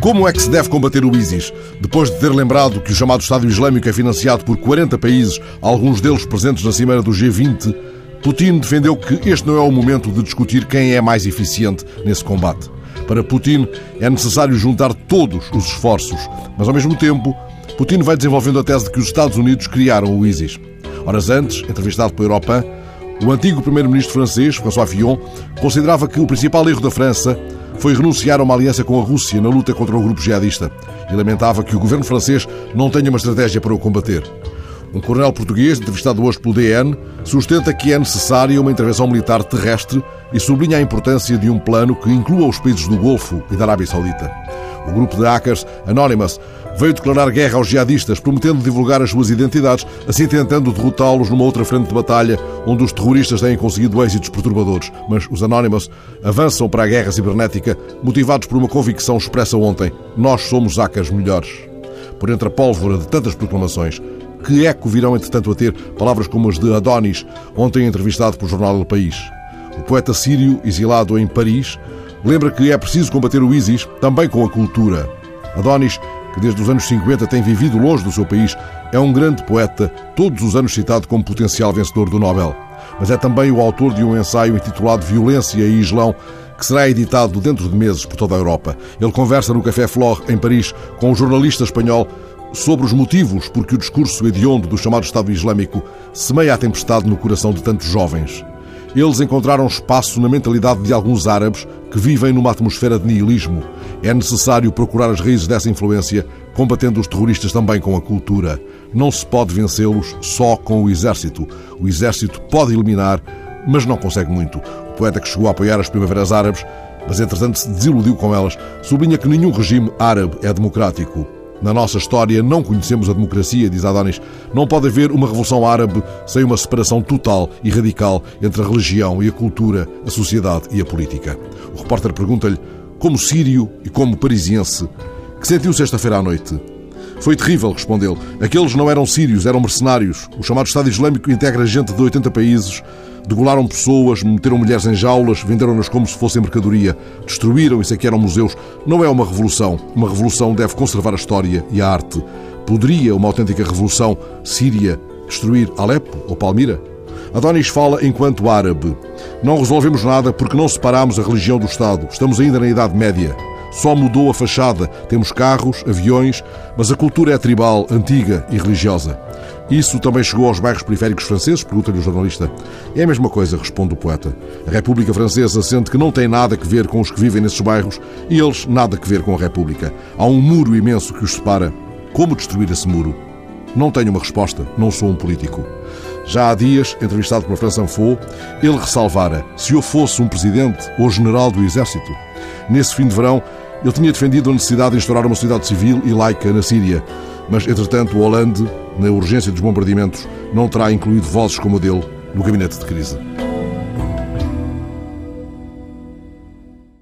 Como é que se deve combater o ISIS? Depois de ter lembrado que o chamado Estado Islâmico é financiado por 40 países, alguns deles presentes na cimeira do G20, Putin defendeu que este não é o momento de discutir quem é mais eficiente nesse combate. Para Putin é necessário juntar todos os esforços, mas ao mesmo tempo, Putin vai desenvolvendo a tese de que os Estados Unidos criaram o ISIS. Horas antes, entrevistado pela Europa, o antigo primeiro-ministro francês, François Fillon, considerava que o principal erro da França foi renunciar a uma aliança com a Rússia na luta contra o grupo jihadista e lamentava que o governo francês não tenha uma estratégia para o combater. Um coronel português, entrevistado hoje pelo DN, sustenta que é necessária uma intervenção militar terrestre e sublinha a importância de um plano que inclua os países do Golfo e da Arábia Saudita. O grupo de hackers Anonymous veio declarar guerra aos jihadistas, prometendo divulgar as suas identidades, assim tentando derrotá-los numa outra frente de batalha, onde os terroristas têm conseguido êxitos perturbadores. Mas os Anonymous avançam para a guerra cibernética, motivados por uma convicção expressa ontem: nós somos hackers melhores. Por entre a pólvora de tantas proclamações, que eco virão, entretanto, a ter palavras como as de Adonis, ontem entrevistado pelo jornal El País. O poeta sírio, exilado em Paris, lembra que é preciso combater o ISIS também com a cultura. Adonis que desde os anos 50 tem vivido longe do seu país, é um grande poeta, todos os anos citado como potencial vencedor do Nobel. Mas é também o autor de um ensaio intitulado Violência e Islão, que será editado dentro de meses por toda a Europa. Ele conversa no Café Flor, em Paris, com um jornalista espanhol sobre os motivos por que o discurso hediondo do chamado Estado Islâmico semeia a tempestade no coração de tantos jovens. Eles encontraram espaço na mentalidade de alguns árabes que vivem numa atmosfera de nihilismo. É necessário procurar as raízes dessa influência, combatendo os terroristas também com a cultura. Não se pode vencê-los só com o exército. O exército pode eliminar, mas não consegue muito. O poeta que chegou a apoiar as primaveras árabes, mas entretanto se desiludiu com elas, sublinha que nenhum regime árabe é democrático. Na nossa história não conhecemos a democracia, diz Adonis. Não pode haver uma revolução árabe sem uma separação total e radical entre a religião e a cultura, a sociedade e a política. O repórter pergunta-lhe, como sírio e como parisiense, que sentiu sexta-feira à noite? Foi terrível, respondeu. Aqueles não eram sírios, eram mercenários. O chamado Estado Islâmico integra gente de 80 países, degolaram pessoas, meteram mulheres em jaulas, venderam-nas como se fossem mercadoria, destruíram e saquearam museus. Não é uma revolução. Uma revolução deve conservar a história e a arte. Poderia uma autêntica revolução síria destruir Alepo ou Palmira? Adonis fala enquanto árabe. Não resolvemos nada porque não separamos a religião do Estado. Estamos ainda na Idade Média. Só mudou a fachada. Temos carros, aviões, mas a cultura é tribal, antiga e religiosa. Isso também chegou aos bairros periféricos franceses? Pergunta-lhe o jornalista. É a mesma coisa, responde o poeta. A República Francesa sente que não tem nada a ver com os que vivem nesses bairros e eles nada a ver com a República. Há um muro imenso que os separa. Como destruir esse muro? Não tenho uma resposta, não sou um político. Já há dias, entrevistado pela França Info, ele ressalvara: se eu fosse um presidente ou general do exército. Nesse fim de verão, ele tinha defendido a necessidade de instaurar uma sociedade civil e laica na Síria. Mas, entretanto, o Hollande, na urgência dos bombardeamentos, não terá incluído vozes como a dele no gabinete de crise.